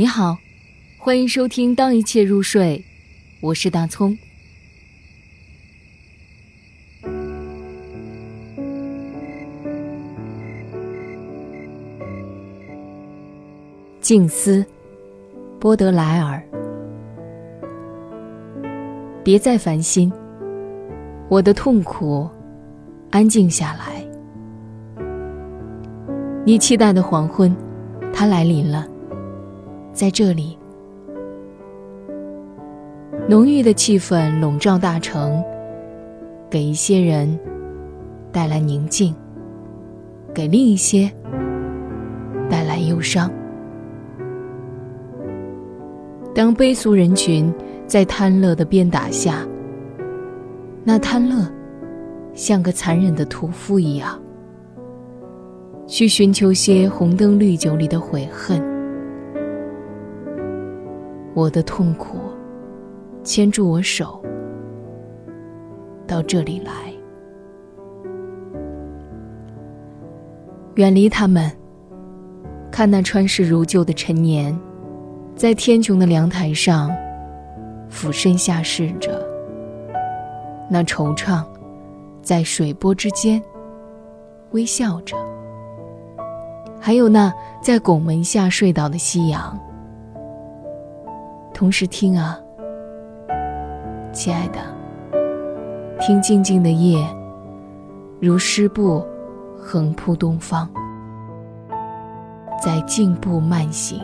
你好，欢迎收听《当一切入睡》，我是大葱。静思，波德莱尔。别再烦心，我的痛苦，安静下来。你期待的黄昏，它来临了，在这里，浓郁的气氛笼罩大城，给一些人带来宁静，给另一些带来忧伤。当悲俗人群在贪乐的鞭打下，那贪乐像个残忍的屠夫一样，去寻求些红灯绿酒里的悔恨。我的痛苦牵住我手，到这里来，远离他们，看那穿世如旧的陈年。在天穹的凉台上，俯身下视着那惆怅，在水波之间微笑着，还有那在拱门下睡倒的夕阳。同时听啊，亲爱的，听静静的夜，如诗布横铺东方，在静步慢行。